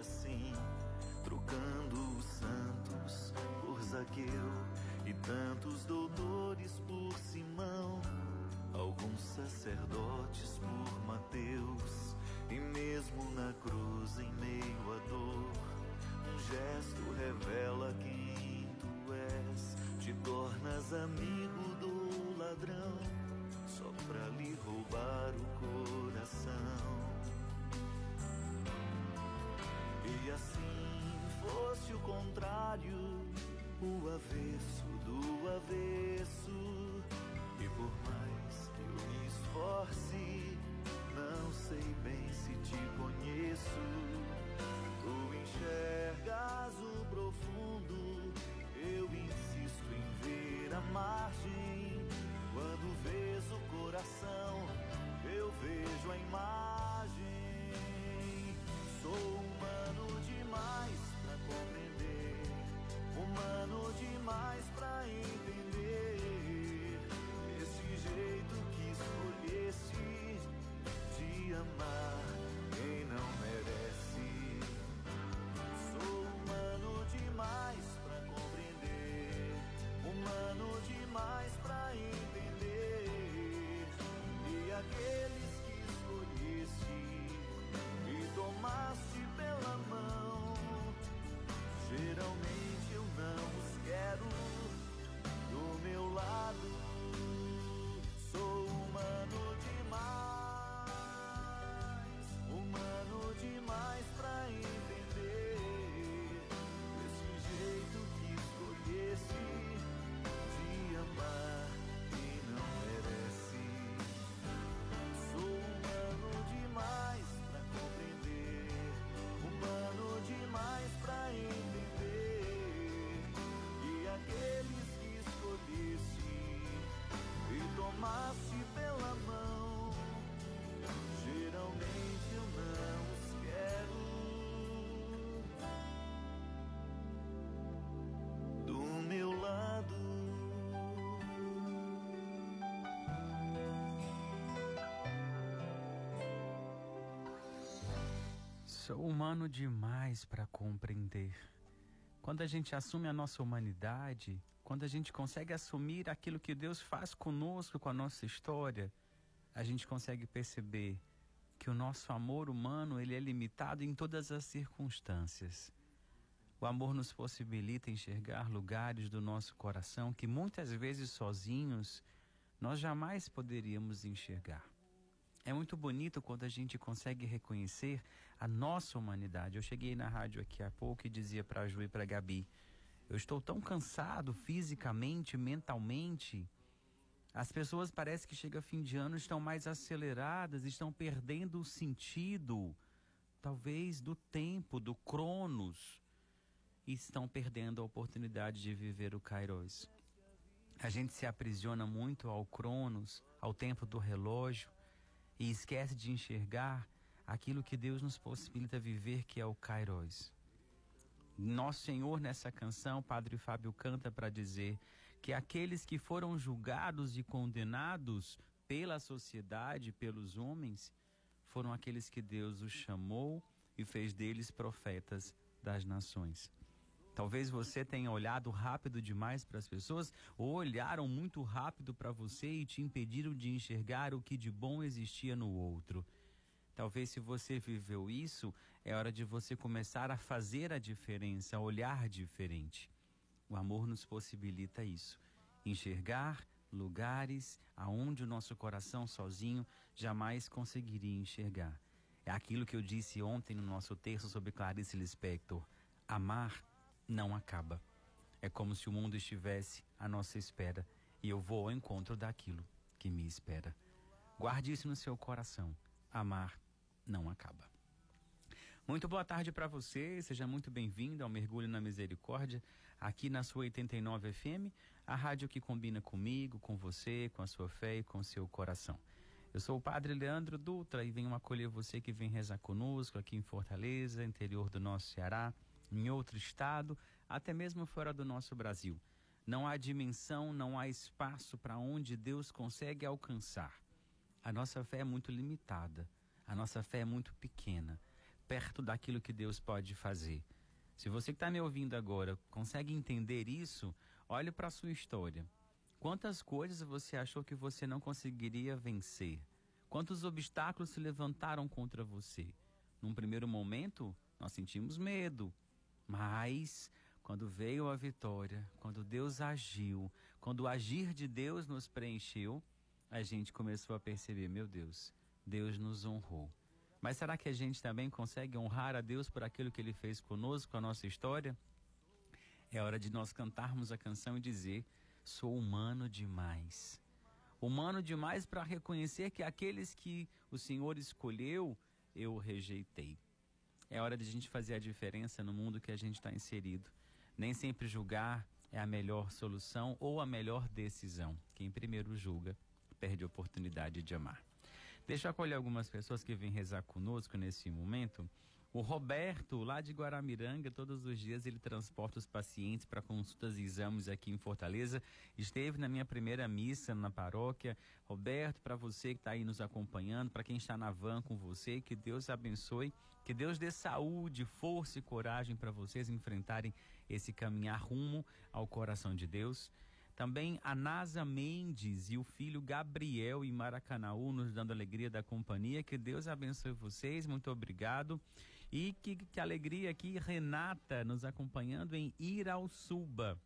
Assim, trocando os santos por Zaqueu e tantos doutores por Simão, alguns sacerdotes por Mateus. E mesmo na cruz, em meio à dor, um gesto revela fosse o contrário, o avesso do avesso. E por mais que eu me esforce, não sei bem se te conheço. Tu enxergas o profundo, eu insisto em ver a margem. Sou humano demais para compreender. Quando a gente assume a nossa humanidade, quando a gente consegue assumir aquilo que Deus faz conosco, com a nossa história, a gente consegue perceber que o nosso amor humano ele é limitado em todas as circunstâncias. O amor nos possibilita enxergar lugares do nosso coração que muitas vezes sozinhos nós jamais poderíamos enxergar. É muito bonito quando a gente consegue reconhecer a nossa humanidade. Eu cheguei na rádio aqui há pouco e dizia para a Ju e para a Gabi: eu estou tão cansado fisicamente, mentalmente. As pessoas parece que chega fim de ano estão mais aceleradas, estão perdendo o sentido, talvez do tempo, do cronos, e estão perdendo a oportunidade de viver o Kairos. A gente se aprisiona muito ao cronos, ao tempo do relógio, e esquece de enxergar aquilo que Deus nos possibilita viver, que é o Kairos. Nosso Senhor, nessa canção, Padre Fábio canta para dizer que aqueles que foram julgados e condenados pela sociedade, pelos homens, foram aqueles que Deus os chamou e fez deles profetas das nações. Talvez você tenha olhado rápido demais para as pessoas ou olharam muito rápido para você e te impediram de enxergar o que de bom existia no outro. Talvez se você viveu isso, é hora de você começar a fazer a diferença, a olhar diferente. O amor nos possibilita isso, enxergar lugares aonde o nosso coração sozinho jamais conseguiria enxergar. É aquilo que eu disse ontem no nosso texto sobre Clarice Lispector. Amar não acaba. É como se o mundo estivesse à nossa espera e eu vou ao encontro daquilo que me espera. Guarde isso no seu coração. Amar não acaba. Muito boa tarde para você, seja muito bem-vindo ao Mergulho na Misericórdia, aqui na sua 89 FM, a rádio que combina comigo, com você, com a sua fé e com o seu coração. Eu sou o Padre Leandro Dutra e venho acolher você que vem rezar conosco aqui em Fortaleza, interior do nosso Ceará, em outro estado, até mesmo fora do nosso Brasil. Não há dimensão, não há espaço para onde Deus consegue alcançar. A nossa fé é muito limitada. A nossa fé é muito pequena, perto daquilo que Deus pode fazer. Se você que está me ouvindo agora consegue entender isso, olhe para a sua história. Quantas coisas você achou que você não conseguiria vencer? Quantos obstáculos se levantaram contra você? Num primeiro momento, nós sentimos medo, mas quando veio a vitória, quando Deus agiu, quando o agir de Deus nos preencheu, a gente começou a perceber: meu Deus, Deus nos honrou. Mas será que a gente também consegue honrar a Deus por aquilo que Ele fez conosco, a nossa história? É hora de nós cantarmos a canção e dizer: Sou humano demais. Humano demais para reconhecer que aqueles que o Senhor escolheu, eu rejeitei. É hora de a gente fazer a diferença no mundo que a gente está inserido. Nem sempre julgar é a melhor solução ou a melhor decisão. Quem primeiro julga, perde a oportunidade de amar. Deixa eu acolher algumas pessoas que vêm rezar conosco nesse momento. O Roberto, lá de Guaramiranga, todos os dias ele transporta os pacientes para consultas e exames aqui em Fortaleza. Esteve na minha primeira missa na paróquia. Roberto, para você que está aí nos acompanhando, para quem está na van com você, que Deus abençoe, que Deus dê saúde, força e coragem para vocês enfrentarem esse caminhar rumo ao coração de Deus. Também a Nasa Mendes e o filho Gabriel em Maracanaú nos dando alegria da companhia. Que Deus abençoe vocês, muito obrigado. E que, que alegria aqui, Renata nos acompanhando em Irauçuba,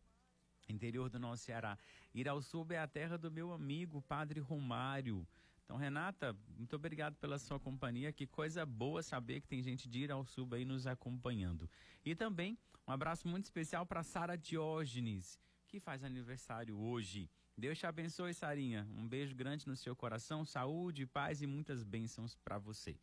interior do nosso Ceará. Irauçuba é a terra do meu amigo, Padre Romário. Então, Renata, muito obrigado pela sua companhia. Que coisa boa saber que tem gente de Irauçuba aí nos acompanhando. E também um abraço muito especial para Sara Diógenes que faz aniversário hoje. Deus te abençoe, Sarinha. Um beijo grande no seu coração, saúde, paz e muitas bênçãos para você.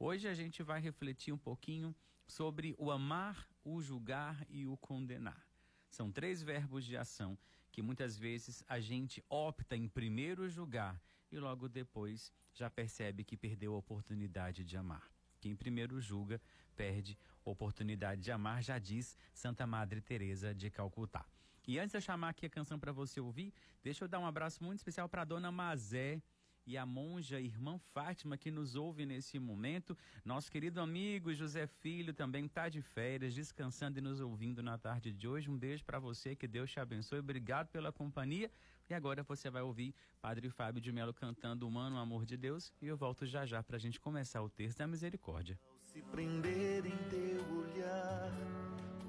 Hoje a gente vai refletir um pouquinho sobre o amar, o julgar e o condenar. São três verbos de ação que muitas vezes a gente opta em primeiro julgar e logo depois já percebe que perdeu a oportunidade de amar. Quem primeiro julga perde oportunidade de amar, já diz Santa Madre Teresa de Calcutá. E antes de eu chamar aqui a canção para você ouvir, deixa eu dar um abraço muito especial para dona Mazé e a monja irmã Fátima que nos ouve nesse momento. Nosso querido amigo José Filho também está de férias, descansando e nos ouvindo na tarde de hoje. Um beijo para você, que Deus te abençoe. Obrigado pela companhia. E agora você vai ouvir Padre Fábio de Melo cantando Humano Amor de Deus. E eu volto já já para a gente começar o texto da misericórdia. Ao se prender em teu olhar,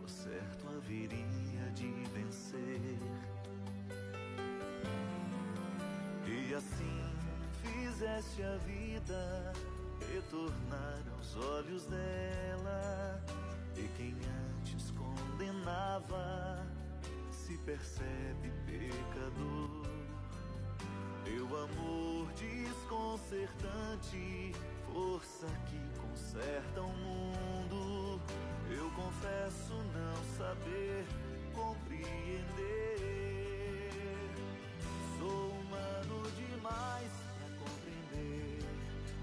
você certo haveria de vencer. E assim fizeste a vida retornar aos olhos dela. E quem antes condenava se percebe pecador. Teu amor desconcertante, força que conserta o mundo. Eu confesso não saber compreender. Sou humano demais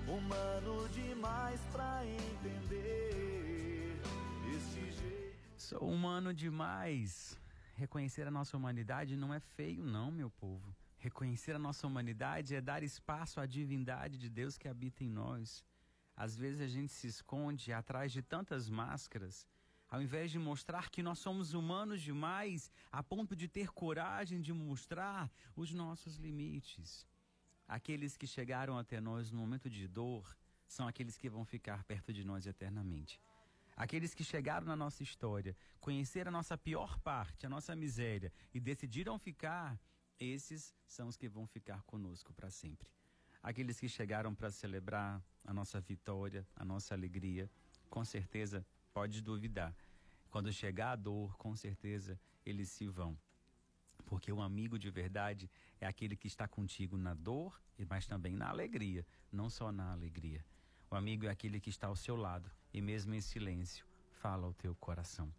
humano demais pra entender. Este jeito. Sou humano demais. Reconhecer a nossa humanidade não é feio, não, meu povo. Reconhecer a nossa humanidade é dar espaço à divindade de Deus que habita em nós. Às vezes a gente se esconde atrás de tantas máscaras, ao invés de mostrar que nós somos humanos demais, a ponto de ter coragem de mostrar os nossos limites. Aqueles que chegaram até nós no momento de dor são aqueles que vão ficar perto de nós eternamente. Aqueles que chegaram na nossa história, conheceram a nossa pior parte, a nossa miséria e decidiram ficar, esses são os que vão ficar conosco para sempre. Aqueles que chegaram para celebrar a nossa vitória, a nossa alegria, com certeza pode duvidar. Quando chegar a dor, com certeza eles se vão. Porque o amigo de verdade é aquele que está contigo na dor, mas também na alegria, não só na alegria. O amigo é aquele que está ao seu lado e mesmo em silêncio fala ao teu coração.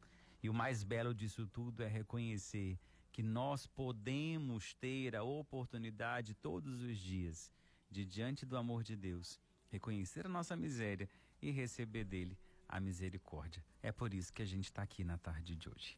E o mais belo disso tudo é reconhecer que nós podemos ter a oportunidade todos os dias de, diante do amor de Deus, reconhecer a nossa miséria e receber dele a misericórdia. É por isso que a gente está aqui na tarde de hoje.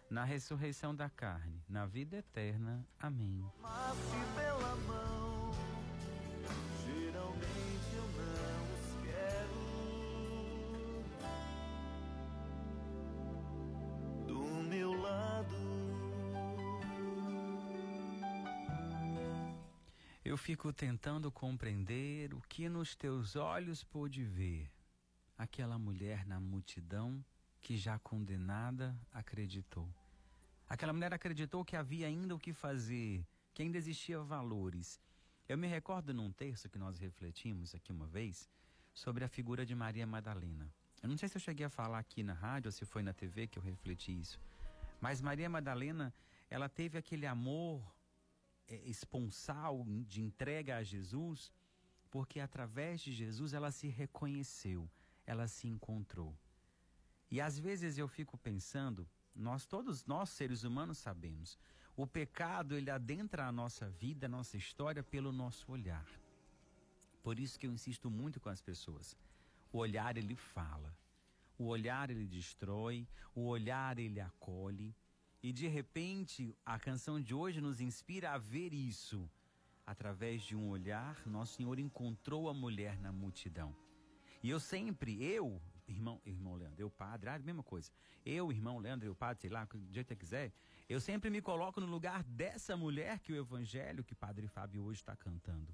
na ressurreição da carne, na vida eterna. Amém. Pela mão, geralmente eu não os quero do meu lado. Eu fico tentando compreender o que nos teus olhos pôde ver. Aquela mulher na multidão que já condenada acreditou. Aquela mulher acreditou que havia ainda o que fazer, que ainda existia valores. Eu me recordo num texto que nós refletimos aqui uma vez sobre a figura de Maria Madalena. Eu não sei se eu cheguei a falar aqui na rádio ou se foi na TV que eu refleti isso. Mas Maria Madalena, ela teve aquele amor é, esponsal de entrega a Jesus, porque através de Jesus ela se reconheceu, ela se encontrou. E às vezes eu fico pensando, nós todos nós seres humanos sabemos, o pecado ele adentra a nossa vida, a nossa história pelo nosso olhar. Por isso que eu insisto muito com as pessoas. O olhar ele fala. O olhar ele destrói, o olhar ele acolhe. E de repente, a canção de hoje nos inspira a ver isso. Através de um olhar, Nosso Senhor encontrou a mulher na multidão. E eu sempre, eu, irmão, irmão Leandro, eu padre, ah, mesma coisa. Eu, irmão Leandro, eu padre, sei lá, do jeito que quiser, Eu sempre me coloco no lugar dessa mulher que o evangelho que Padre Fábio hoje está cantando.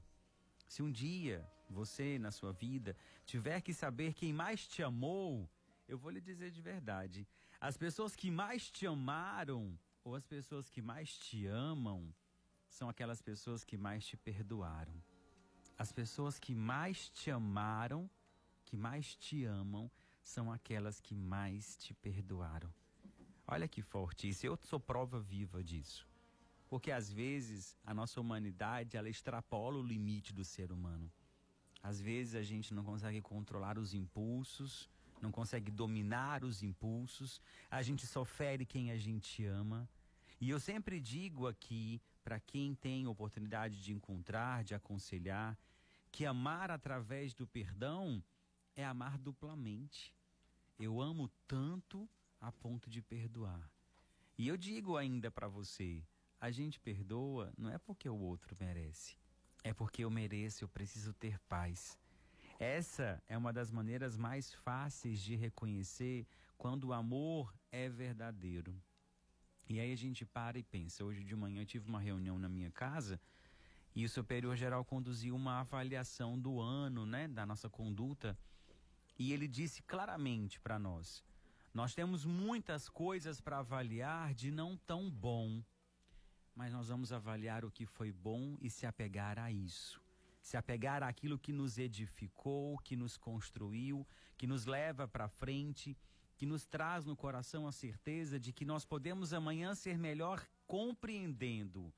Se um dia você, na sua vida, tiver que saber quem mais te amou, eu vou lhe dizer de verdade: as pessoas que mais te amaram ou as pessoas que mais te amam são aquelas pessoas que mais te perdoaram. As pessoas que mais te amaram, que mais te amam, são aquelas que mais te perdoaram. Olha que forte isso. Eu sou prova viva disso. Porque às vezes a nossa humanidade ela extrapola o limite do ser humano. Às vezes a gente não consegue controlar os impulsos, não consegue dominar os impulsos, a gente só fere quem a gente ama. E eu sempre digo aqui, para quem tem oportunidade de encontrar, de aconselhar, que amar através do perdão é amar duplamente. Eu amo tanto a ponto de perdoar. E eu digo ainda para você, a gente perdoa não é porque o outro merece, é porque eu mereço, eu preciso ter paz. Essa é uma das maneiras mais fáceis de reconhecer quando o amor é verdadeiro. E aí a gente para e pensa. Hoje de manhã eu tive uma reunião na minha casa e o superior geral conduziu uma avaliação do ano, né, da nossa conduta, e ele disse claramente para nós: nós temos muitas coisas para avaliar de não tão bom, mas nós vamos avaliar o que foi bom e se apegar a isso. Se apegar àquilo que nos edificou, que nos construiu, que nos leva para frente, que nos traz no coração a certeza de que nós podemos amanhã ser melhor compreendendo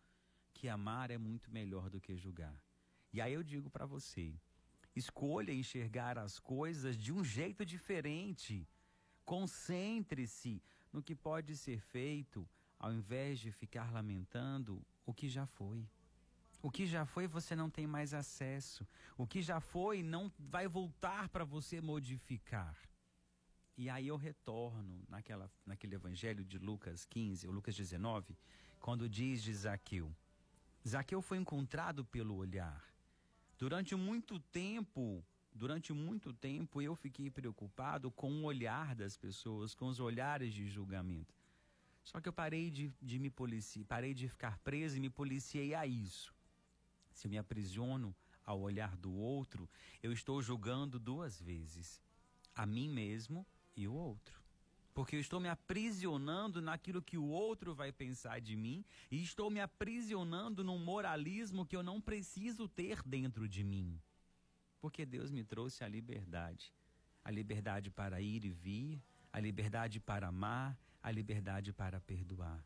que amar é muito melhor do que julgar. E aí eu digo para você, escolha enxergar as coisas de um jeito diferente Concentre-se no que pode ser feito, ao invés de ficar lamentando o que já foi. O que já foi você não tem mais acesso. O que já foi não vai voltar para você modificar. E aí eu retorno naquela, naquele evangelho de Lucas 15, ou Lucas 19, quando diz de Zaqueu. Zaqueu foi encontrado pelo olhar. Durante muito tempo, Durante muito tempo eu fiquei preocupado com o olhar das pessoas, com os olhares de julgamento. Só que eu parei de, de me policiar, parei de ficar preso e me policiei a isso. Se eu me aprisiono ao olhar do outro, eu estou julgando duas vezes, a mim mesmo e o outro. Porque eu estou me aprisionando naquilo que o outro vai pensar de mim e estou me aprisionando num moralismo que eu não preciso ter dentro de mim. Porque Deus me trouxe a liberdade. A liberdade para ir e vir, a liberdade para amar, a liberdade para perdoar.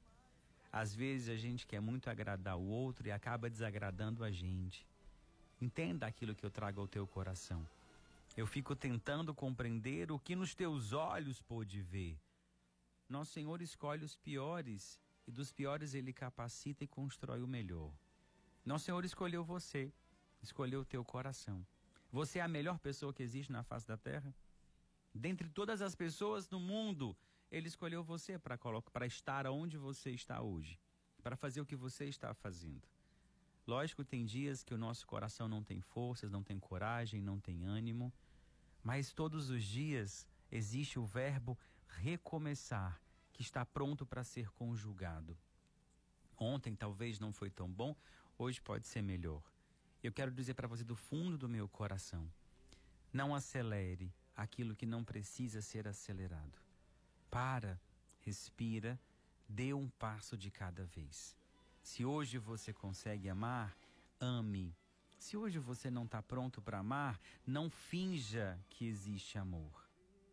Às vezes a gente quer muito agradar o outro e acaba desagradando a gente. Entenda aquilo que eu trago ao teu coração. Eu fico tentando compreender o que nos teus olhos pôde ver. Nosso Senhor escolhe os piores e dos piores ele capacita e constrói o melhor. Nosso Senhor escolheu você, escolheu o teu coração. Você é a melhor pessoa que existe na face da terra? Dentre todas as pessoas no mundo, ele escolheu você para estar onde você está hoje, para fazer o que você está fazendo. Lógico, tem dias que o nosso coração não tem forças, não tem coragem, não tem ânimo, mas todos os dias existe o verbo recomeçar, que está pronto para ser conjugado. Ontem talvez não foi tão bom, hoje pode ser melhor. Eu quero dizer para você do fundo do meu coração: não acelere aquilo que não precisa ser acelerado. Para, respira, dê um passo de cada vez. Se hoje você consegue amar, ame. Se hoje você não está pronto para amar, não finja que existe amor.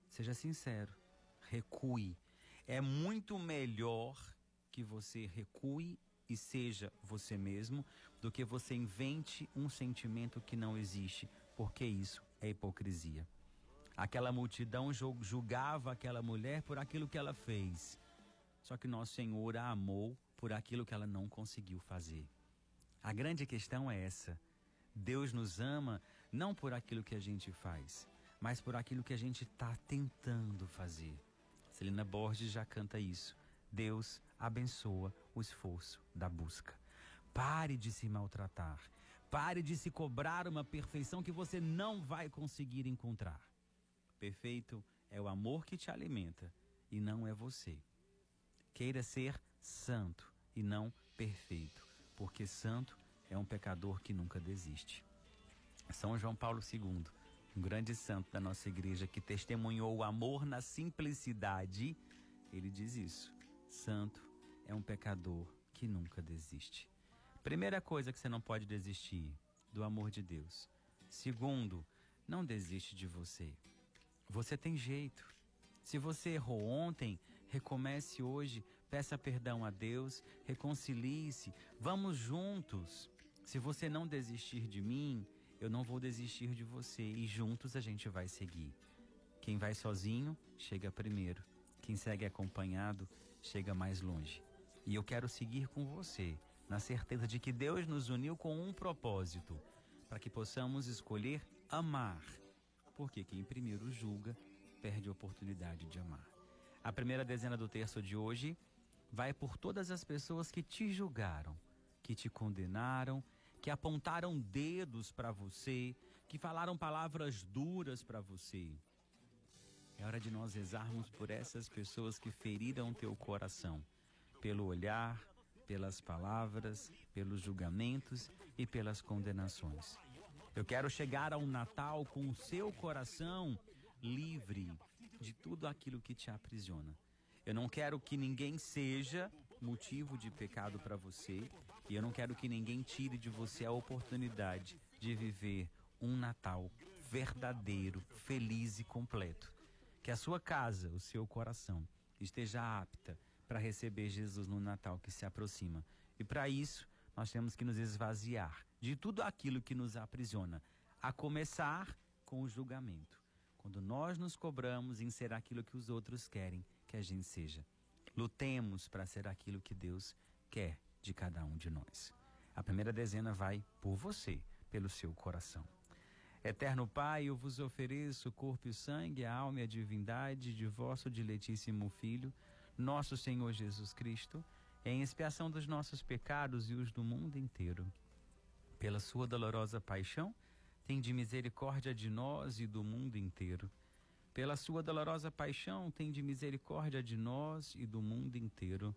Seja sincero, recue. É muito melhor que você recue e seja você mesmo do que você invente um sentimento que não existe, porque isso é hipocrisia. Aquela multidão julgava aquela mulher por aquilo que ela fez. Só que nosso Senhor a amou por aquilo que ela não conseguiu fazer. A grande questão é essa. Deus nos ama não por aquilo que a gente faz, mas por aquilo que a gente está tentando fazer. Celina Borges já canta isso. Deus abençoa o esforço da busca. Pare de se maltratar. Pare de se cobrar uma perfeição que você não vai conseguir encontrar. Perfeito é o amor que te alimenta e não é você. Queira ser santo e não perfeito, porque santo é um pecador que nunca desiste. São João Paulo II, um grande santo da nossa igreja que testemunhou o amor na simplicidade, ele diz isso: santo é um pecador que nunca desiste. Primeira coisa que você não pode desistir do amor de Deus. Segundo, não desiste de você. Você tem jeito. Se você errou ontem, recomece hoje, peça perdão a Deus, reconcilie-se, vamos juntos. Se você não desistir de mim, eu não vou desistir de você e juntos a gente vai seguir. Quem vai sozinho, chega primeiro. Quem segue acompanhado, chega mais longe. E eu quero seguir com você, na certeza de que Deus nos uniu com um propósito, para que possamos escolher amar. Porque quem primeiro julga, perde a oportunidade de amar. A primeira dezena do terço de hoje vai por todas as pessoas que te julgaram, que te condenaram, que apontaram dedos para você, que falaram palavras duras para você. É hora de nós rezarmos por essas pessoas que feriram teu coração, pelo olhar, pelas palavras, pelos julgamentos e pelas condenações. Eu quero chegar ao Natal com o seu coração livre de tudo aquilo que te aprisiona. Eu não quero que ninguém seja motivo de pecado para você e eu não quero que ninguém tire de você a oportunidade de viver um Natal verdadeiro, feliz e completo. Que a sua casa, o seu coração, esteja apta para receber Jesus no Natal que se aproxima. E para isso, nós temos que nos esvaziar de tudo aquilo que nos aprisiona, a começar com o julgamento quando nós nos cobramos em ser aquilo que os outros querem que a gente seja. Lutemos para ser aquilo que Deus quer de cada um de nós. A primeira dezena vai por você, pelo seu coração. Eterno Pai, eu vos ofereço o corpo e sangue, a alma e a divindade de vosso diletíssimo Filho, nosso Senhor Jesus Cristo, em expiação dos nossos pecados e os do mundo inteiro. Pela sua dolorosa paixão, de misericórdia de nós e do mundo inteiro. Pela sua dolorosa paixão, de misericórdia de nós e do mundo inteiro.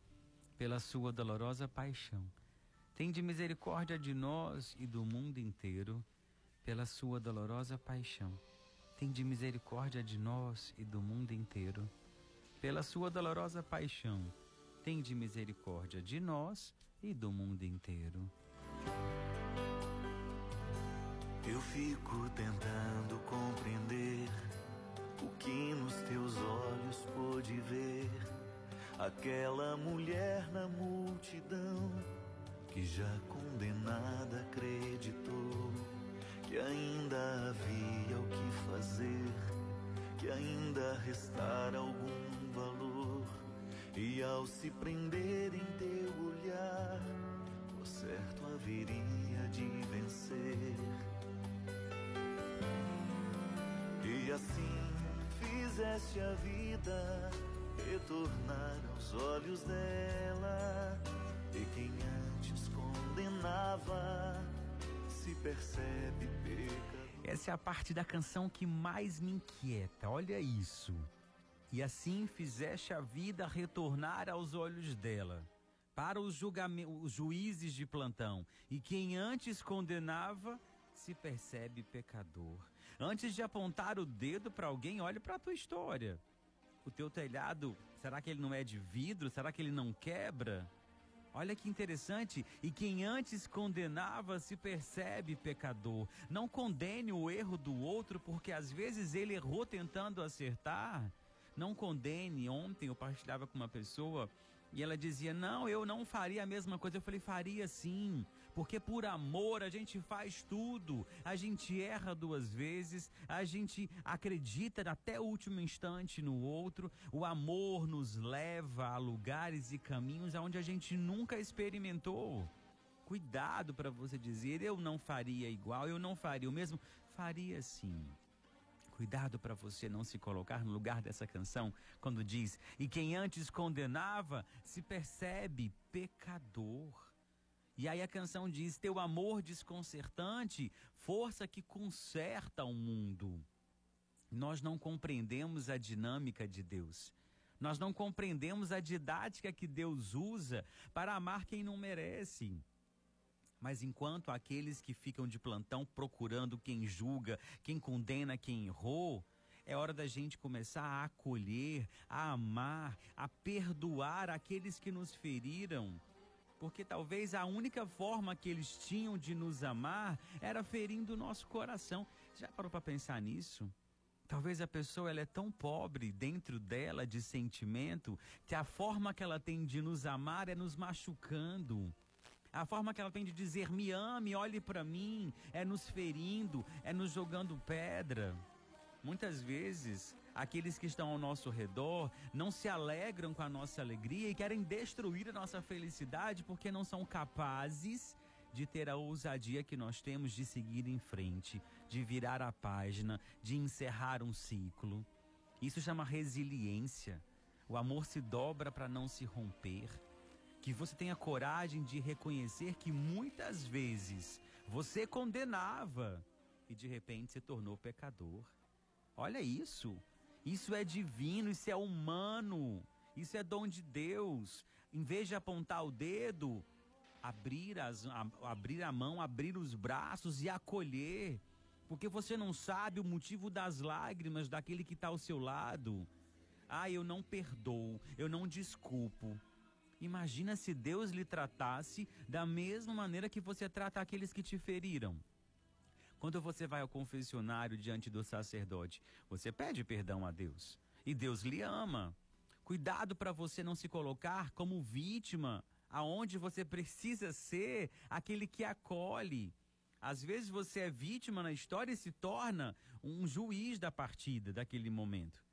Pela sua dolorosa paixão, tende misericórdia de nós e do mundo inteiro. Pela sua dolorosa paixão, tende misericórdia de nós e do mundo inteiro. Pela sua dolorosa paixão, tende misericórdia de nós e do mundo inteiro. Eu fico tentando compreender o que nos teus olhos pôde ver. Aquela mulher na multidão que já condenada acreditou que ainda havia o que fazer, que ainda restara algum valor. E ao se prender em teu olhar, o certo haveria de vencer. E assim fizeste a vida retornar aos olhos dela. E quem antes condenava se percebe pecador. Essa é a parte da canção que mais me inquieta. Olha isso. E assim fizeste a vida retornar aos olhos dela, para os, os juízes de plantão. E quem antes condenava se percebe pecador. Antes de apontar o dedo para alguém, olhe para a tua história. O teu telhado, será que ele não é de vidro? Será que ele não quebra? Olha que interessante. E quem antes condenava se percebe pecador. Não condene o erro do outro, porque às vezes ele errou tentando acertar. Não condene. Ontem eu partilhava com uma pessoa e ela dizia: Não, eu não faria a mesma coisa. Eu falei: Faria sim Porque por amor a gente faz tudo. A gente erra duas vezes, a gente acredita até o último instante no outro. O amor nos leva a lugares e caminhos aonde a gente nunca experimentou. Cuidado para você dizer eu não faria igual, eu não faria o mesmo. Faria sim. Cuidado para você não se colocar no lugar dessa canção, quando diz: E quem antes condenava se percebe pecador. E aí a canção diz: Teu amor desconcertante, força que conserta o mundo. Nós não compreendemos a dinâmica de Deus. Nós não compreendemos a didática que Deus usa para amar quem não merece. Mas enquanto aqueles que ficam de plantão procurando quem julga, quem condena quem errou, é hora da gente começar a acolher, a amar, a perdoar aqueles que nos feriram. Porque talvez a única forma que eles tinham de nos amar era ferindo o nosso coração. Já parou para pensar nisso? Talvez a pessoa ela é tão pobre dentro dela de sentimento que a forma que ela tem de nos amar é nos machucando. A forma que ela tem de dizer me ame, olhe para mim, é nos ferindo, é nos jogando pedra. Muitas vezes, aqueles que estão ao nosso redor não se alegram com a nossa alegria e querem destruir a nossa felicidade porque não são capazes de ter a ousadia que nós temos de seguir em frente, de virar a página, de encerrar um ciclo. Isso chama resiliência. O amor se dobra para não se romper que você tenha coragem de reconhecer que muitas vezes você condenava e de repente se tornou pecador. Olha isso. Isso é divino, isso é humano, isso é dom de Deus. Em vez de apontar o dedo, abrir, as, a, abrir a mão, abrir os braços e acolher. Porque você não sabe o motivo das lágrimas daquele que está ao seu lado. Ah, eu não perdoo, eu não desculpo. Imagina se Deus lhe tratasse da mesma maneira que você trata aqueles que te feriram. Quando você vai ao confessionário diante do sacerdote, você pede perdão a Deus. E Deus lhe ama. Cuidado para você não se colocar como vítima, aonde você precisa ser aquele que acolhe. Às vezes você é vítima na história e se torna um juiz da partida daquele momento.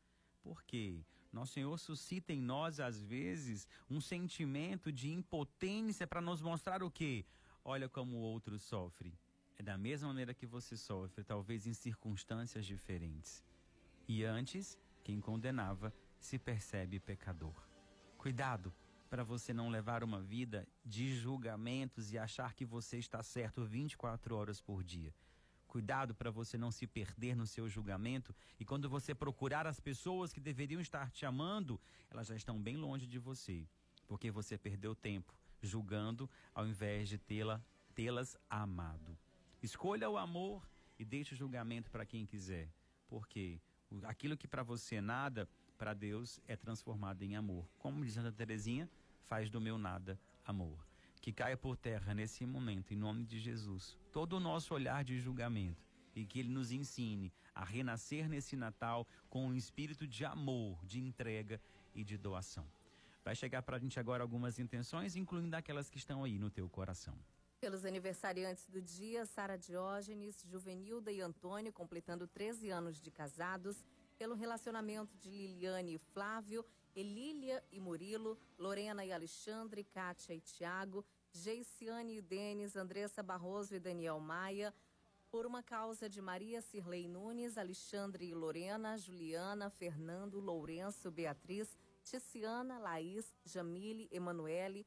Por quê? Nosso Senhor suscita em nós, às vezes, um sentimento de impotência para nos mostrar o quê? Olha como o outro sofre. É da mesma maneira que você sofre, talvez em circunstâncias diferentes. E antes, quem condenava se percebe pecador. Cuidado para você não levar uma vida de julgamentos e achar que você está certo 24 horas por dia. Cuidado para você não se perder no seu julgamento e quando você procurar as pessoas que deveriam estar te amando, elas já estão bem longe de você, porque você perdeu tempo julgando ao invés de tê-la tê-las amado. Escolha o amor e deixe o julgamento para quem quiser, porque aquilo que para você é nada, para Deus é transformado em amor. Como diz Santa Teresinha, faz do meu nada amor que caia por terra nesse momento, em nome de Jesus, todo o nosso olhar de julgamento e que Ele nos ensine a renascer nesse Natal com um espírito de amor, de entrega e de doação. Vai chegar para a gente agora algumas intenções, incluindo aquelas que estão aí no teu coração. Pelos aniversariantes do dia, Sara Diógenes, Juvenilda e Antônio, completando 13 anos de casados, pelo relacionamento de Liliane e Flávio, Elília e Murilo, Lorena e Alexandre, Kátia e Tiago, Geiciane e Denis, Andressa Barroso e Daniel Maia, por uma causa de Maria Cirlei Nunes, Alexandre e Lorena, Juliana, Fernando, Lourenço, Beatriz, Ticiana, Laís, Jamile, Emanuele,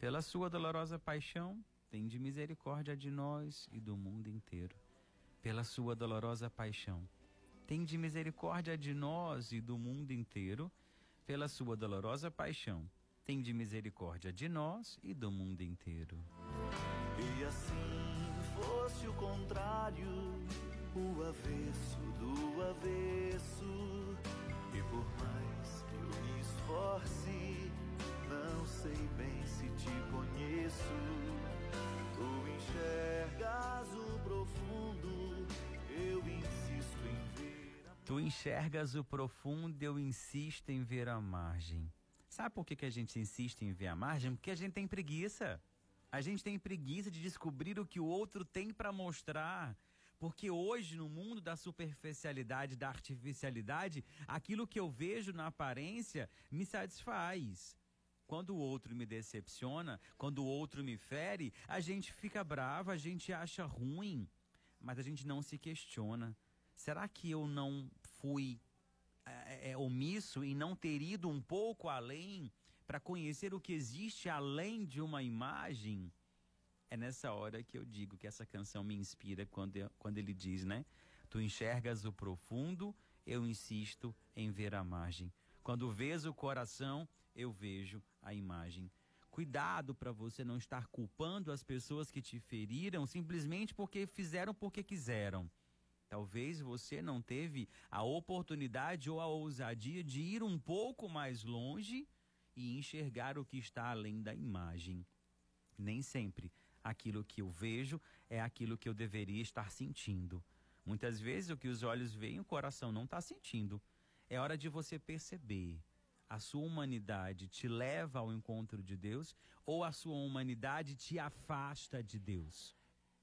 Pela sua dolorosa paixão, tende misericórdia de nós e do mundo inteiro. Pela sua dolorosa paixão, tende misericórdia de nós e do mundo inteiro. Pela sua dolorosa paixão, tende misericórdia de nós e do mundo inteiro. E assim fosse o contrário, o avesso do avesso, e por mais que eu me esforce, sei bem se te conheço. Tu enxergas o profundo, eu insisto em ver. A... Tu enxergas o profundo, eu insisto em ver a margem. Sabe por que, que a gente insiste em ver a margem? Porque a gente tem preguiça. A gente tem preguiça de descobrir o que o outro tem para mostrar. Porque hoje, no mundo da superficialidade, da artificialidade, aquilo que eu vejo na aparência me satisfaz. Quando o outro me decepciona, quando o outro me fere, a gente fica brava, a gente acha ruim, mas a gente não se questiona. Será que eu não fui é, é, omisso e não ter ido um pouco além para conhecer o que existe além de uma imagem, é nessa hora que eu digo que essa canção me inspira quando, quando ele diz, né? Tu enxergas o profundo, eu insisto em ver a margem. Quando vês o coração, eu vejo a imagem. Cuidado para você não estar culpando as pessoas que te feriram simplesmente porque fizeram porque quiseram. Talvez você não teve a oportunidade ou a ousadia de ir um pouco mais longe e enxergar o que está além da imagem. Nem sempre aquilo que eu vejo é aquilo que eu deveria estar sentindo. Muitas vezes o que os olhos veem, o coração não está sentindo. É hora de você perceber. A sua humanidade te leva ao encontro de Deus ou a sua humanidade te afasta de Deus?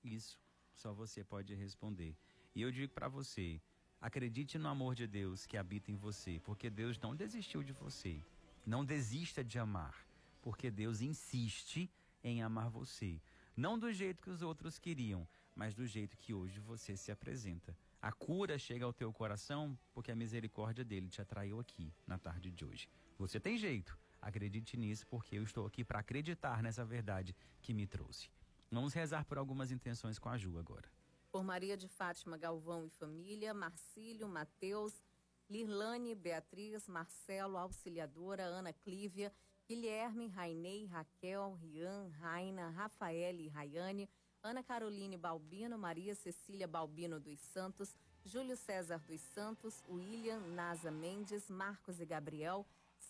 Isso só você pode responder. E eu digo para você: acredite no amor de Deus que habita em você, porque Deus não desistiu de você. Não desista de amar, porque Deus insiste em amar você. Não do jeito que os outros queriam, mas do jeito que hoje você se apresenta. A cura chega ao teu coração porque a misericórdia dele te atraiu aqui na tarde de hoje. Você tem jeito. Acredite nisso, porque eu estou aqui para acreditar nessa verdade que me trouxe. Vamos rezar por algumas intenções com a Ju agora. Por Maria de Fátima Galvão e família, Marcílio, Mateus, Lirlane, Beatriz, Marcelo, Auxiliadora, Ana Clívia, Guilherme, Rainei, Raquel, Rian, Raina, Rafael e Rayane, Ana Caroline Balbino, Maria Cecília Balbino dos Santos, Júlio César dos Santos, William, Nasa Mendes, Marcos e Gabriel,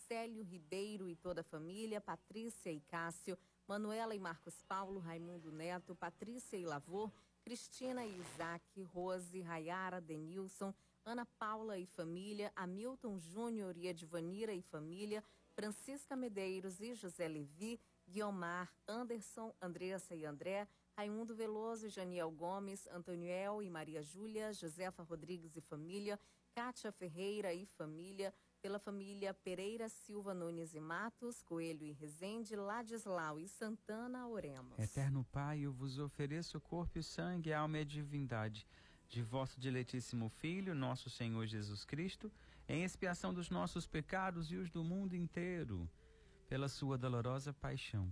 Célio Ribeiro e toda a família, Patrícia e Cássio, Manuela e Marcos Paulo, Raimundo Neto, Patrícia e Lavor, Cristina e Isaac, Rose, Rayara, Denilson, Ana Paula e família, Hamilton Júnior e Edvanira e família, Francisca Medeiros e José Levi, Guiomar, Anderson, Andressa e André, Raimundo Veloso Janiel Gomes, Antoniel e Maria Júlia, Josefa Rodrigues e família, Kátia Ferreira e família, pela família Pereira Silva Nunes e Matos, Coelho e Rezende, Ladislau e Santana, oremos. Eterno Pai, eu vos ofereço o corpo e sangue, alma e divindade de vosso diletíssimo Filho, nosso Senhor Jesus Cristo, em expiação dos nossos pecados e os do mundo inteiro, pela sua dolorosa paixão.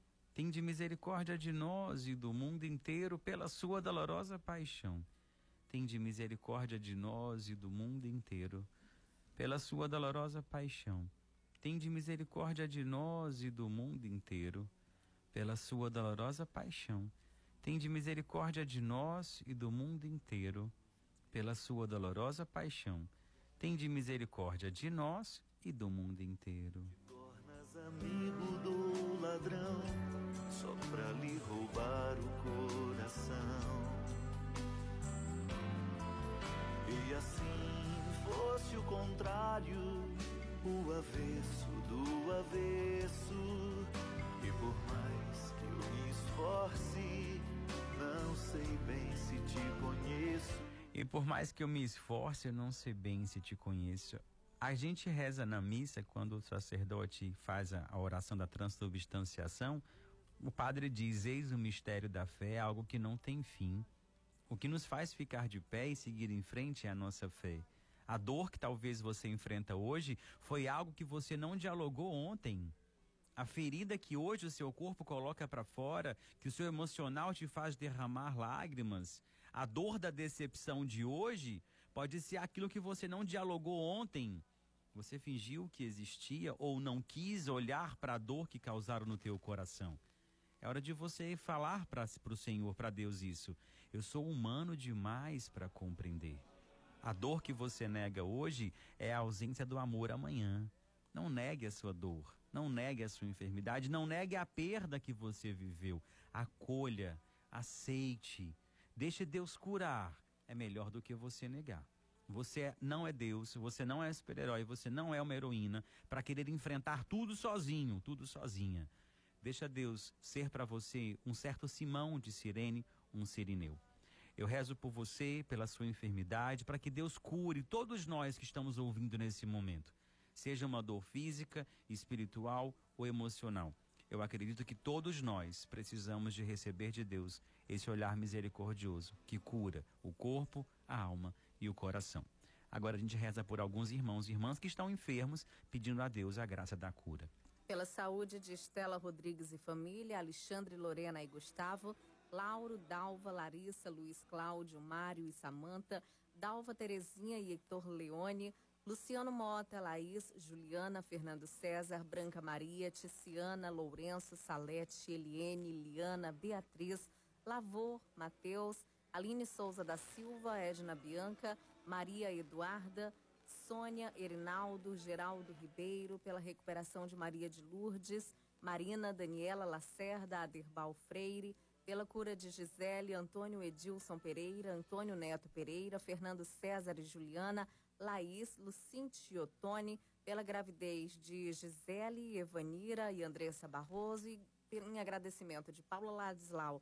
Tende misericórdia de nós e do mundo inteiro, pela sua dolorosa paixão. Tende misericórdia de nós e do mundo inteiro, pela sua dolorosa paixão. Tende misericórdia de nós e do mundo inteiro, pela sua dolorosa paixão Tende misericórdia de nós e do mundo inteiro, pela sua dolorosa paixão. Tende misericórdia de nós e do mundo inteiro. Tornas amigo do ladrão, só pra lhe roubar o coração. assim fosse o contrário, o avesso do avesso. E por mais que eu me esforce, não sei bem se te conheço. E por mais que eu me esforce, eu não sei bem se te conheço. A gente reza na missa quando o sacerdote faz a oração da transubstanciação. O padre diz: Eis o mistério da fé, algo que não tem fim. O que nos faz ficar de pé e seguir em frente é a nossa fé. A dor que talvez você enfrenta hoje foi algo que você não dialogou ontem. A ferida que hoje o seu corpo coloca para fora, que o seu emocional te faz derramar lágrimas, a dor da decepção de hoje pode ser aquilo que você não dialogou ontem você fingiu que existia ou não quis olhar para a dor que causaram no teu coração. É hora de você falar para o Senhor, para Deus isso. Eu sou humano demais para compreender. A dor que você nega hoje é a ausência do amor amanhã. Não negue a sua dor, não negue a sua enfermidade, não negue a perda que você viveu. Acolha, aceite, deixe Deus curar. É melhor do que você negar. Você não é Deus, você não é super-herói, você não é uma heroína para querer enfrentar tudo sozinho, tudo sozinha. Deixa Deus ser para você um certo Simão de Sirene, um Sirineu. Eu rezo por você, pela sua enfermidade, para que Deus cure todos nós que estamos ouvindo nesse momento. Seja uma dor física, espiritual ou emocional. Eu acredito que todos nós precisamos de receber de Deus esse olhar misericordioso que cura o corpo, a alma e o coração. Agora a gente reza por alguns irmãos e irmãs que estão enfermos, pedindo a Deus a graça da cura. Pela saúde de Estela Rodrigues e família, Alexandre, Lorena e Gustavo, Lauro, Dalva, Larissa, Luiz Cláudio, Mário e Samanta, Dalva, Terezinha e Heitor Leone, Luciano Mota, Laís, Juliana, Fernando César, Branca Maria, Ticiana, Lourenço, Salete, Eliene, Liana, Beatriz, Lavor, Mateus, Aline Souza da Silva, Edna Bianca, Maria Eduarda, Sônia Erinaldo, Geraldo Ribeiro, pela recuperação de Maria de Lourdes, Marina Daniela Lacerda, Aderbal Freire, pela cura de Gisele, Antônio Edilson Pereira, Antônio Neto Pereira, Fernando César e Juliana, Laís, Lucinte Ottoni, pela gravidez de Gisele, Evanira e Andressa Barroso e em agradecimento de Paula Ladislau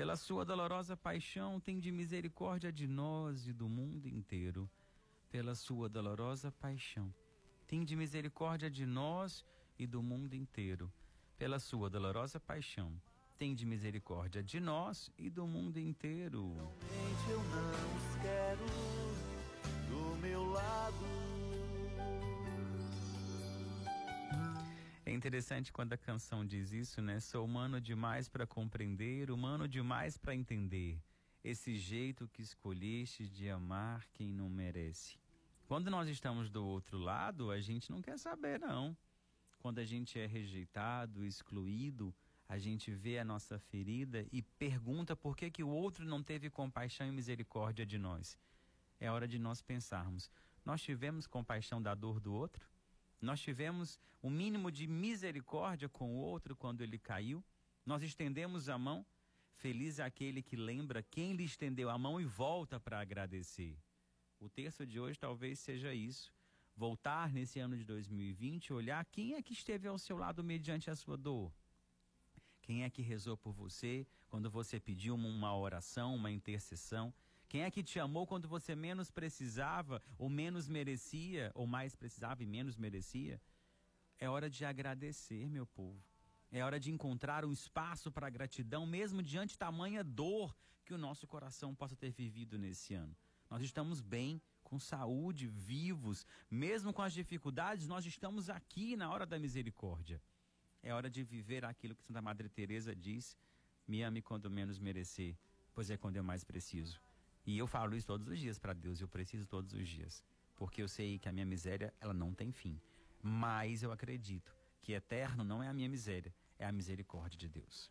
pela sua dolorosa paixão, tem de misericórdia de nós e do mundo inteiro. Pela sua dolorosa paixão, tem de misericórdia de nós e do mundo inteiro. Pela sua dolorosa paixão, tem de misericórdia de nós e do mundo inteiro. Realmente eu não os quero do meu lado. É interessante quando a canção diz isso, né? Sou humano demais para compreender, humano demais para entender. Esse jeito que escolheste de amar quem não merece. Quando nós estamos do outro lado, a gente não quer saber, não. Quando a gente é rejeitado, excluído, a gente vê a nossa ferida e pergunta por que, que o outro não teve compaixão e misericórdia de nós. É hora de nós pensarmos: nós tivemos compaixão da dor do outro? Nós tivemos o um mínimo de misericórdia com o outro quando ele caiu. Nós estendemos a mão. Feliz é aquele que lembra quem lhe estendeu a mão e volta para agradecer. O texto de hoje talvez seja isso. Voltar nesse ano de 2020, olhar quem é que esteve ao seu lado mediante a sua dor. Quem é que rezou por você quando você pediu uma oração, uma intercessão? Quem é que te amou quando você menos precisava ou menos merecia, ou mais precisava e menos merecia? É hora de agradecer, meu povo. É hora de encontrar um espaço para gratidão, mesmo diante tamanha dor que o nosso coração possa ter vivido nesse ano. Nós estamos bem, com saúde, vivos, mesmo com as dificuldades, nós estamos aqui na hora da misericórdia. É hora de viver aquilo que Santa Madre Teresa diz: me ame quando menos merecer, pois é quando eu mais preciso. E eu falo isso todos os dias para Deus, eu preciso todos os dias, porque eu sei que a minha miséria, ela não tem fim. Mas eu acredito que eterno não é a minha miséria, é a misericórdia de Deus.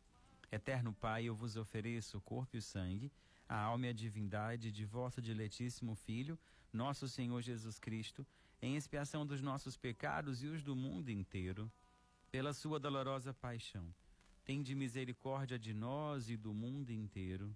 Eterno Pai, eu vos ofereço o corpo e o sangue, a alma e a divindade de vosso diletíssimo Filho, nosso Senhor Jesus Cristo, em expiação dos nossos pecados e os do mundo inteiro, pela sua dolorosa paixão. Tende misericórdia de nós e do mundo inteiro,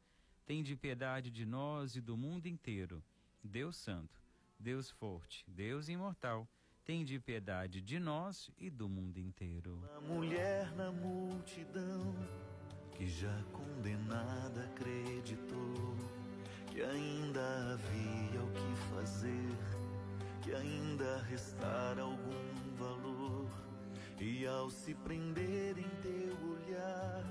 tem de piedade de nós e do mundo inteiro. Deus Santo, Deus forte, Deus imortal, tem de piedade de nós e do mundo inteiro. A mulher na multidão que já condenada acreditou que ainda havia o que fazer, que ainda restara algum valor. E ao se prender em teu olhar,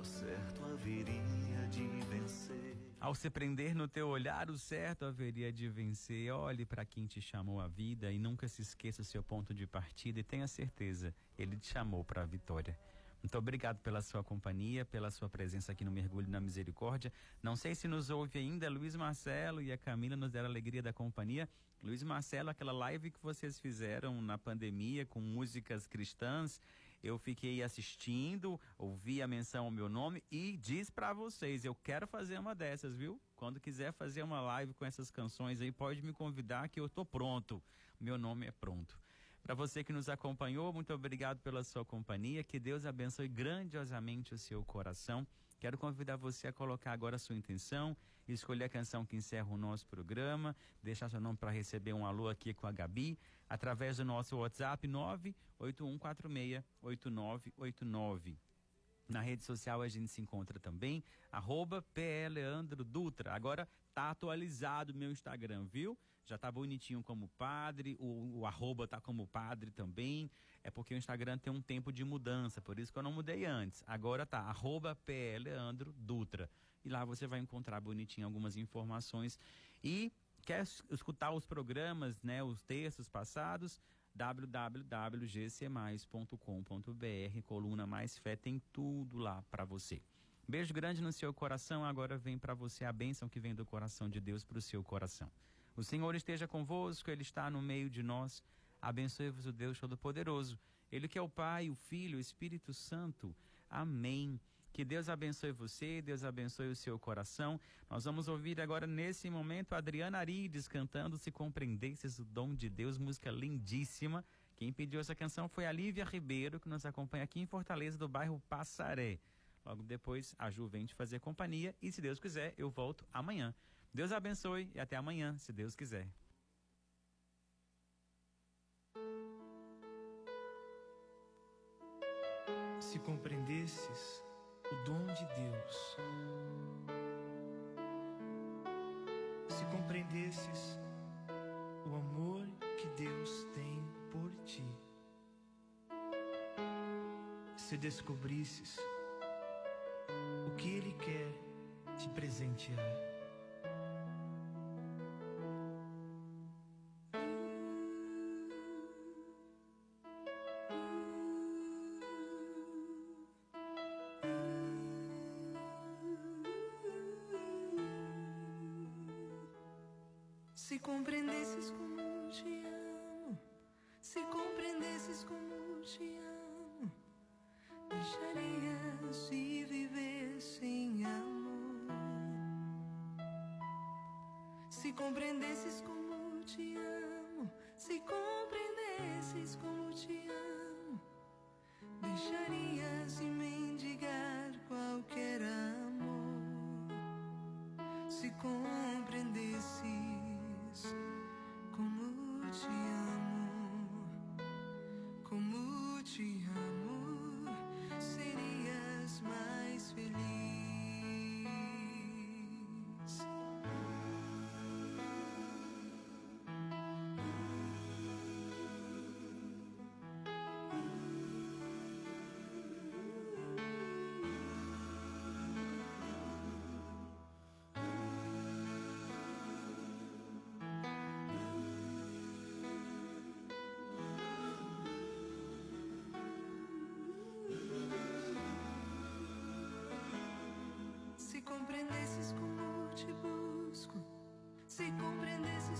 o certo haveria de vencer. Ao se prender no teu olhar, o certo haveria de vencer. Olhe para quem te chamou a vida e nunca se esqueça o seu ponto de partida e tenha certeza, ele te chamou para a vitória. Muito obrigado pela sua companhia, pela sua presença aqui no Mergulho na Misericórdia. Não sei se nos ouve ainda, Luiz Marcelo e a Camila nos deram a alegria da companhia. Luiz Marcelo, aquela live que vocês fizeram na pandemia com músicas cristãs, eu fiquei assistindo, ouvi a menção ao meu nome e diz para vocês, eu quero fazer uma dessas, viu? Quando quiser fazer uma live com essas canções aí, pode me convidar que eu tô pronto. Meu nome é pronto. Para você que nos acompanhou, muito obrigado pela sua companhia. Que Deus abençoe grandiosamente o seu coração. Quero convidar você a colocar agora a sua intenção, escolher a canção que encerra o nosso programa, deixar seu nome para receber um alô aqui com a Gabi através do nosso WhatsApp 981468989. Na rede social a gente se encontra também, arroba Dutra. Agora tá atualizado meu Instagram, viu? Já tá bonitinho como padre, o, o arroba tá como padre também. É porque o Instagram tem um tempo de mudança, por isso que eu não mudei antes. Agora tá, arroba Dutra. E lá você vai encontrar bonitinho algumas informações. E quer escutar os programas, né, os textos passados, www.gcmais.com.br, coluna Mais Fé, tem tudo lá para você. Beijo grande no seu coração, agora vem para você a bênção que vem do coração de Deus para o seu coração. O Senhor esteja convosco, Ele está no meio de nós. Abençoe-vos o Deus Todo-Poderoso, Ele que é o Pai, o Filho, o Espírito Santo. Amém. Que Deus abençoe você, Deus abençoe o seu coração. Nós vamos ouvir agora, nesse momento, Adriana Arides cantando Se Compreendesses o Dom de Deus, música lindíssima. Quem pediu essa canção foi a Lívia Ribeiro, que nos acompanha aqui em Fortaleza, do bairro Passaré. Logo depois, a Ju vem te fazer companhia e, se Deus quiser, eu volto amanhã. Deus abençoe e até amanhã, se Deus quiser. Se compreendesses o dom de Deus. Se compreendesses o amor que Deus tem por ti. Se descobrisses o que Ele quer te presentear.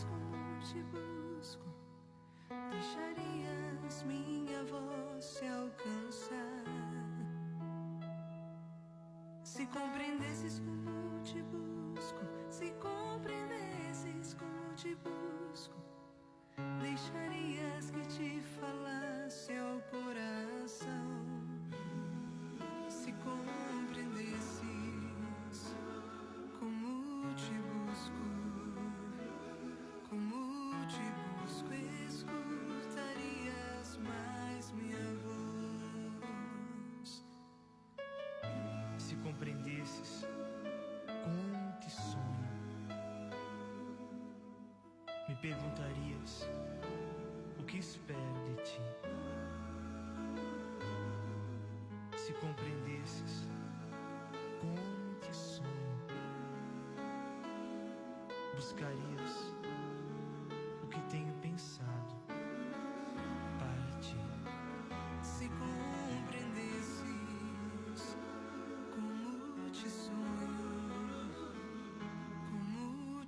Como te busco, deixarias minha voz se alcançar. Se compreendesses como te busco, se compreendesses como te busco, deixarias que te falasse Se compreendesses te sonho, me perguntarias o que espero de ti. Se compreendesses te sonho, buscarias o que tenho pensado para ti. Se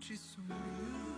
como te sonho,